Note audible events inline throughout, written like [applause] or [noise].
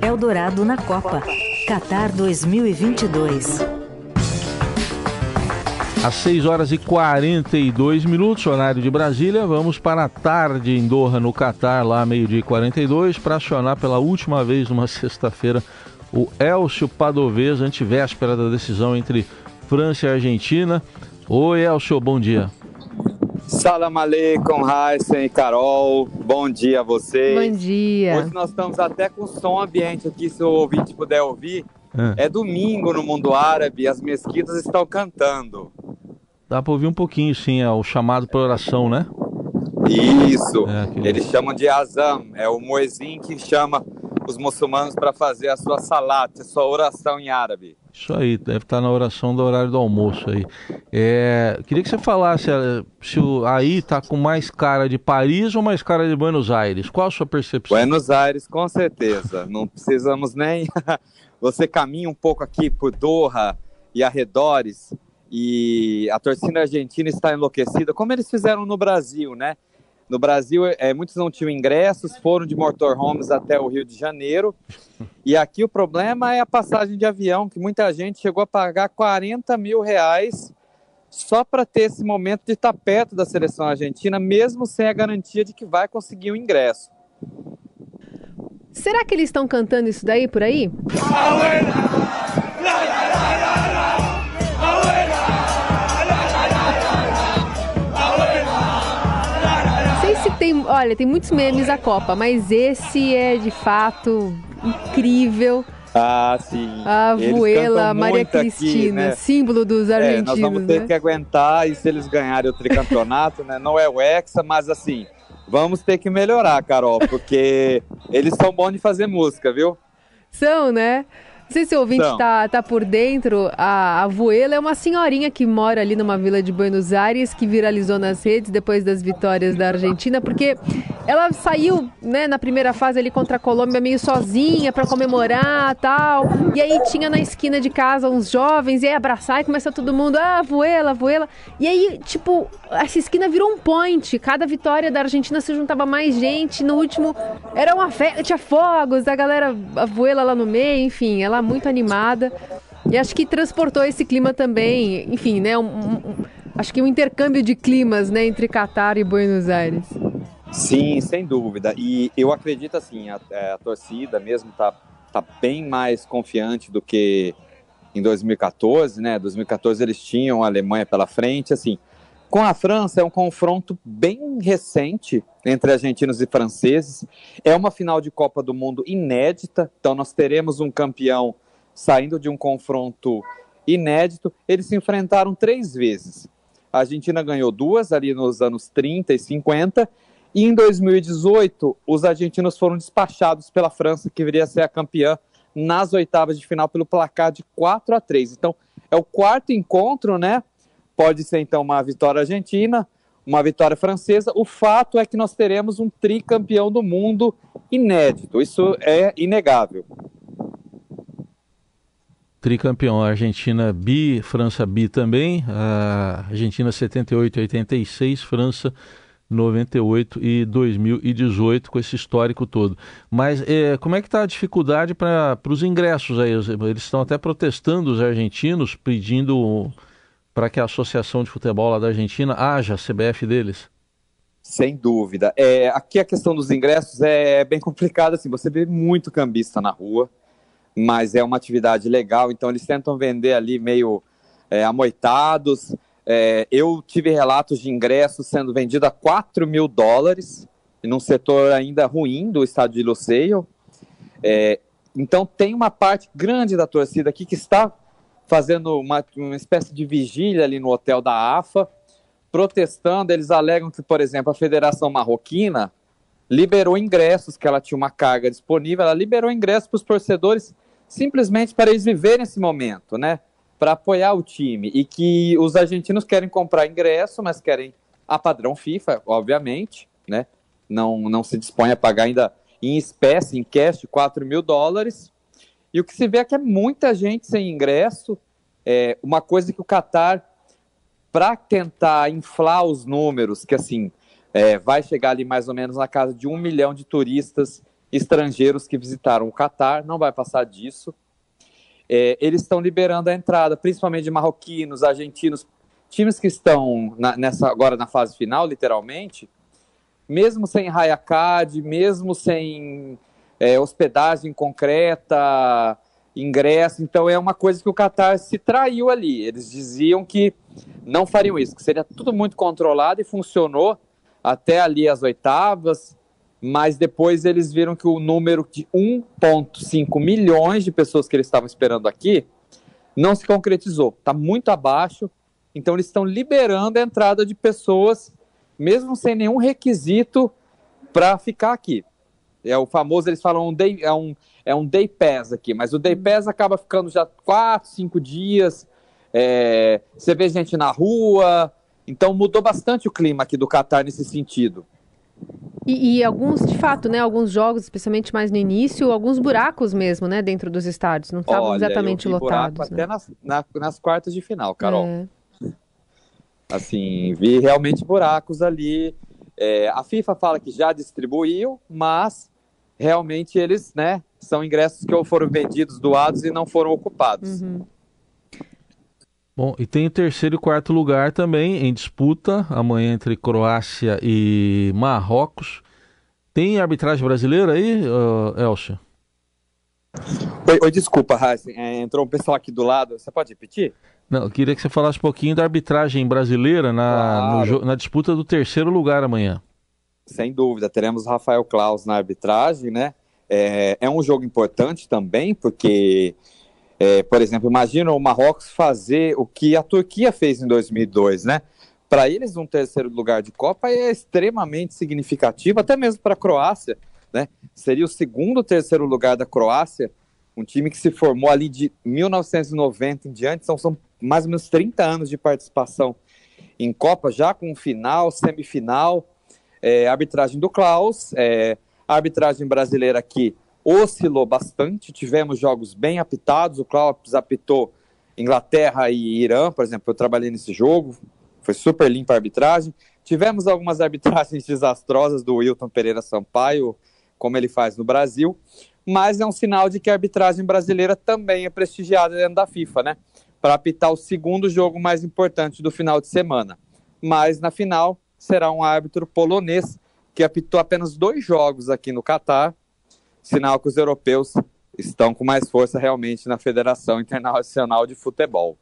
Eldorado na Copa. Qatar 2022. Às 6 horas e 42 minutos, horário de Brasília, vamos para a tarde em Doha, no Catar, lá meio-dia e 42, para acionar pela última vez numa [laughs] sexta-feira o Elcio Padovez, antivéspera da decisão entre França e Argentina. Oi, Elcio, bom dia. Salam aleikum, Heisen e Carol. Bom dia a vocês. Bom dia. Hoje nós estamos até com som ambiente aqui, se o ouvinte puder ouvir. É. é domingo no mundo árabe, as mesquitas estão cantando. Dá para ouvir um pouquinho, sim, é o chamado para oração, né? Isso. É, aquele... Eles chamam de azam, é o muezzin que chama os muçulmanos para fazer a sua salat, a sua oração em árabe. Isso aí, deve estar na oração do horário do almoço aí. É, queria que você falasse eh, se o, aí está com mais cara de Paris ou mais cara de Buenos Aires. Qual a sua percepção? Buenos Aires, com certeza. Não precisamos nem. [laughs] você caminha um pouco aqui por Doha e arredores e a torcida argentina está enlouquecida, como eles fizeram no Brasil, né? No Brasil, é, muitos não tinham ingressos, foram de motorhomes até o Rio de Janeiro. E aqui o problema é a passagem de avião, que muita gente chegou a pagar 40 mil reais só para ter esse momento de estar perto da seleção argentina, mesmo sem a garantia de que vai conseguir o ingresso. Será que eles estão cantando isso daí por aí? tem, olha, tem muitos memes da Copa, mas esse é de fato incrível. Ah, sim. A Vuela, Maria Cristina, aqui, né? símbolo dos argentinos. É, nós vamos ter né? que aguentar e se eles ganharem o tricampeonato, né? Não é o Hexa, mas assim, vamos ter que melhorar, Carol, porque eles são bons de fazer música, viu? São, né? Não sei se o ouvinte está tá por dentro. A, a Vuela é uma senhorinha que mora ali numa vila de Buenos Aires, que viralizou nas redes depois das vitórias da Argentina, porque ela saiu né, na primeira fase ali contra a Colômbia meio sozinha para comemorar tal. E aí tinha na esquina de casa uns jovens, e aí abraçar e começa todo mundo, ah, Vuela, Vuela. E aí, tipo, essa esquina virou um point. Cada vitória da Argentina se juntava mais gente. No último era uma festa, tinha fogos, a galera, a Vuela lá no meio, enfim, ela muito animada. E acho que transportou esse clima também, enfim, né? Um, um, acho que um intercâmbio de climas, né, entre Catar e Buenos Aires. Sim, sem dúvida. E eu acredito assim, a, é, a torcida mesmo tá, tá bem mais confiante do que em 2014, né? 2014 eles tinham a Alemanha pela frente, assim. Com a França é um confronto bem recente entre argentinos e franceses. É uma final de Copa do Mundo inédita, então nós teremos um campeão saindo de um confronto inédito. Eles se enfrentaram três vezes. A Argentina ganhou duas ali nos anos 30 e 50, e em 2018 os argentinos foram despachados pela França, que viria a ser a campeã nas oitavas de final pelo placar de 4 a 3. Então, é o quarto encontro, né? Pode ser então uma vitória argentina, uma vitória francesa. O fato é que nós teremos um tricampeão do mundo inédito. Isso é inegável. Tricampeão, Argentina bi, França bi também. A Argentina 78 e 86, França 98 e 2018, com esse histórico todo. Mas é, como é que está a dificuldade para os ingressos aí? Eles estão até protestando, os argentinos, pedindo para que a Associação de Futebol lá da Argentina haja CBF deles? Sem dúvida. É, aqui a questão dos ingressos é bem complicada. Assim, você vê muito cambista na rua, mas é uma atividade legal, então eles tentam vender ali meio é, amoitados. É, eu tive relatos de ingressos sendo vendidos a 4 mil dólares, num setor ainda ruim do estádio de Luceio. É, então tem uma parte grande da torcida aqui que está fazendo uma, uma espécie de vigília ali no hotel da AFA, protestando. Eles alegam que, por exemplo, a Federação Marroquina liberou ingressos, que ela tinha uma carga disponível, ela liberou ingressos para os torcedores simplesmente para eles viverem esse momento, né? Para apoiar o time. E que os argentinos querem comprar ingresso, mas querem a padrão FIFA, obviamente, né? Não, não se dispõe a pagar ainda em espécie, em cash, 4 mil dólares. E o que se vê é que é muita gente sem ingresso. É uma coisa que o Qatar, para tentar inflar os números, que assim, é, vai chegar ali mais ou menos na casa de um milhão de turistas estrangeiros que visitaram o Catar, não vai passar disso. É, eles estão liberando a entrada, principalmente de marroquinos, argentinos, times que estão na, nessa agora na fase final, literalmente, mesmo sem Hayakad, mesmo sem é, hospedagem concreta, ingresso. Então é uma coisa que o Qatar se traiu ali. Eles diziam que não fariam isso, que seria tudo muito controlado e funcionou até ali as oitavas, mas depois eles viram que o número de 1,5 milhões de pessoas que eles estavam esperando aqui não se concretizou. Está muito abaixo. Então eles estão liberando a entrada de pessoas, mesmo sem nenhum requisito para ficar aqui. É o famoso, eles falam, um day, é, um, é um day pass aqui, mas o day uhum. pass acaba ficando já quatro, cinco dias. É, você vê gente na rua, então mudou bastante o clima aqui do Catar nesse sentido. E, e, alguns, de fato, né, alguns jogos, especialmente mais no início, alguns buracos mesmo, né, dentro dos estádios, não estavam exatamente eu vi lotados. Né? Até nas, na, nas quartas de final, Carol. É. Assim, vi realmente buracos ali. É, a FIFA fala que já distribuiu, mas realmente eles, né, são ingressos que foram vendidos, doados e não foram ocupados. Uhum. Bom, e tem o terceiro e quarto lugar também em disputa, amanhã entre Croácia e Marrocos. Tem arbitragem brasileira aí, uh, Elcio? Oi, oi, desculpa, Heisen. É, entrou um pessoal aqui do lado. Você pode repetir? Não, eu queria que você falasse um pouquinho da arbitragem brasileira na, claro. no, na disputa do terceiro lugar amanhã. Sem dúvida, teremos Rafael Klaus na arbitragem, né? É, é um jogo importante também, porque, é, por exemplo, imagina o Marrocos fazer o que a Turquia fez em 2002, né? Para eles, um terceiro lugar de Copa é extremamente significativo, até mesmo para a Croácia, né? Seria o segundo terceiro lugar da Croácia, um time que se formou ali de 1990 em diante, são, são mais ou menos 30 anos de participação em Copa, já com final, semifinal, é, arbitragem do Klaus, é, a arbitragem brasileira aqui oscilou bastante, tivemos jogos bem apitados, o Klaus apitou Inglaterra e Irã, por exemplo, eu trabalhei nesse jogo, foi super limpa a arbitragem, tivemos algumas arbitragens [laughs] desastrosas do Wilton Pereira Sampaio, como ele faz no Brasil, mas é um sinal de que a arbitragem brasileira também é prestigiada dentro da FIFA, né? Para apitar o segundo jogo mais importante do final de semana. Mas na final será um árbitro polonês que apitou apenas dois jogos aqui no Catar, sinal que os europeus estão com mais força realmente na Federação Internacional de Futebol.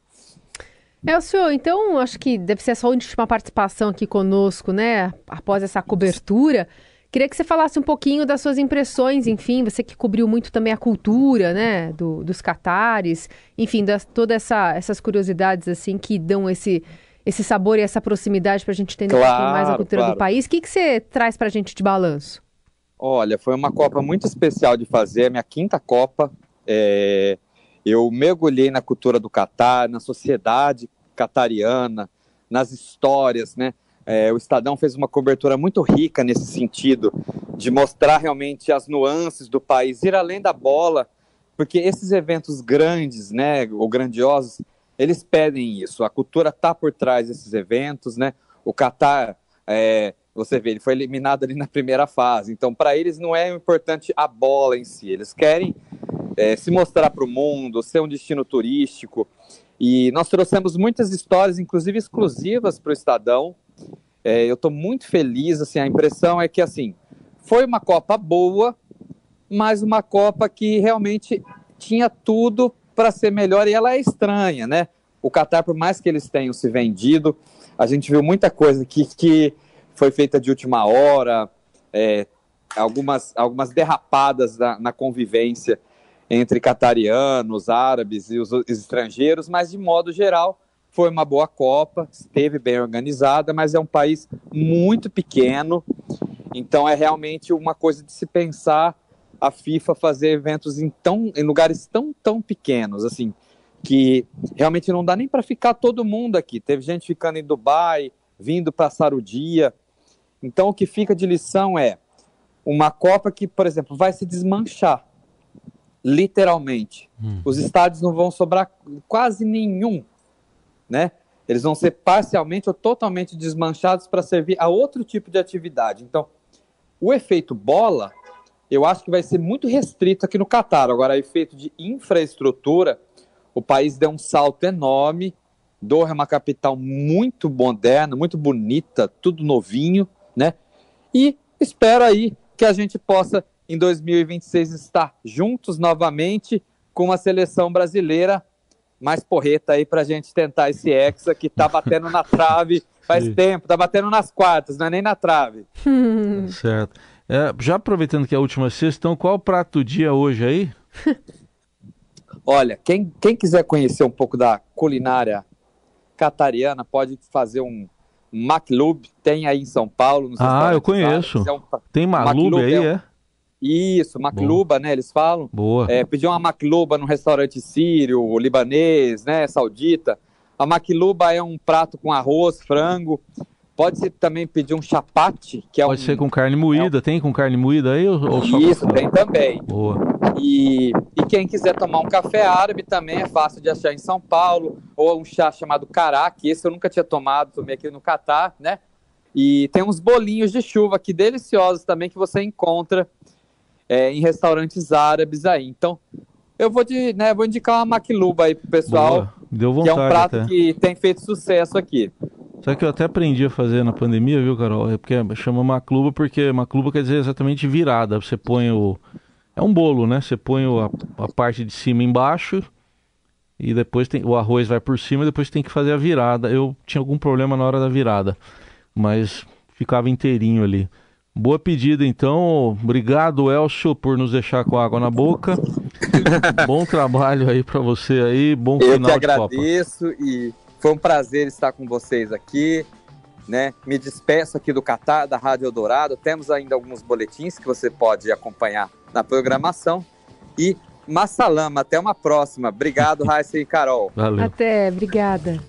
É, o senhor, então acho que deve ser a sua última participação aqui conosco, né? Após essa cobertura. Queria que você falasse um pouquinho das suas impressões, enfim, você que cobriu muito também a cultura, né, do, dos catares, enfim, das, todas essa, essas curiosidades, assim, que dão esse, esse sabor e essa proximidade para a gente entender claro, um pouquinho mais a cultura claro. do país. O que, que você traz para a gente de balanço? Olha, foi uma Copa muito especial de fazer, minha quinta Copa. É... Eu mergulhei na cultura do Catar, na sociedade catariana, nas histórias, né? É, o Estadão fez uma cobertura muito rica nesse sentido, de mostrar realmente as nuances do país, ir além da bola, porque esses eventos grandes, né, ou grandiosos, eles pedem isso. A cultura está por trás desses eventos, né? O Catar, é, você vê, ele foi eliminado ali na primeira fase. Então, para eles não é importante a bola em si. Eles querem é, se mostrar para o mundo, ser um destino turístico. E nós trouxemos muitas histórias, inclusive exclusivas para o Estadão, é, eu estou muito feliz, assim, a impressão é que, assim, foi uma Copa boa, mas uma Copa que realmente tinha tudo para ser melhor e ela é estranha, né? O Qatar, por mais que eles tenham se vendido, a gente viu muita coisa aqui que foi feita de última hora, é, algumas, algumas derrapadas na, na, convivência entre catarianos, árabes e os, os estrangeiros, mas de modo geral foi uma boa Copa, esteve bem organizada, mas é um país muito pequeno, então é realmente uma coisa de se pensar a FIFA fazer eventos em, tão, em lugares tão, tão pequenos, assim, que realmente não dá nem para ficar todo mundo aqui. Teve gente ficando em Dubai, vindo passar o dia. Então o que fica de lição é uma Copa que, por exemplo, vai se desmanchar, literalmente. Hum. Os estádios não vão sobrar quase nenhum né? Eles vão ser parcialmente ou totalmente desmanchados para servir a outro tipo de atividade. Então, o efeito bola eu acho que vai ser muito restrito aqui no Catar. Agora, efeito de infraestrutura, o país deu um salto enorme. Doha é uma capital muito moderna, muito bonita, tudo novinho, né? E espero aí que a gente possa, em 2026, estar juntos novamente com a seleção brasileira mais porreta aí para a gente tentar esse Hexa que tá batendo na trave faz Sim. tempo, tá batendo nas quartas, não é nem na trave. [laughs] certo. É, já aproveitando que é a última sexta, então qual o prato do dia hoje aí? [laughs] Olha, quem, quem quiser conhecer um pouco da culinária catariana, pode fazer um Maclub, tem aí em São Paulo. ah, eu conheço. É um, tem Maclub aí, é? é? Isso, Macluba, né? Eles falam. Boa. É, pedir uma Macluba num restaurante sírio, libanês, né? Saudita. A Macluba é um prato com arroz, frango, Pode-se também pedir um chapate, que é Pode um, ser com carne moída, é um... tem com carne moída aí? Ou, ou Isso, tem também. Boa. E, e quem quiser tomar um café árabe também é fácil de achar em São Paulo, ou um chá chamado caraque, esse eu nunca tinha tomado, tomei aqui no Catar, né? E tem uns bolinhos de chuva aqui deliciosos também que você encontra é, em restaurantes árabes aí. Então, eu vou, de, né, vou indicar uma maquiluba aí pro pessoal, Boa. Deu vontade, que é um prato até. que tem feito sucesso aqui. Sabe que eu até aprendi a fazer na pandemia, viu, Carol? É porque chama macluba porque macluba quer dizer exatamente virada. Você põe o. É um bolo, né? Você põe a, a parte de cima embaixo e depois tem, o arroz vai por cima e depois tem que fazer a virada. Eu tinha algum problema na hora da virada, mas ficava inteirinho ali. Boa pedida, então. Obrigado, Elcio, por nos deixar com água na boca. [laughs] bom trabalho aí para você aí. Bom Eu final que agradeço e foi um prazer estar com vocês aqui. Né? Me despeço aqui do Catar, da Rádio Eldorado. Temos ainda alguns boletins que você pode acompanhar na programação. E Massalama, até uma próxima. Obrigado, Raíssa e Carol. Valeu. Até, obrigada.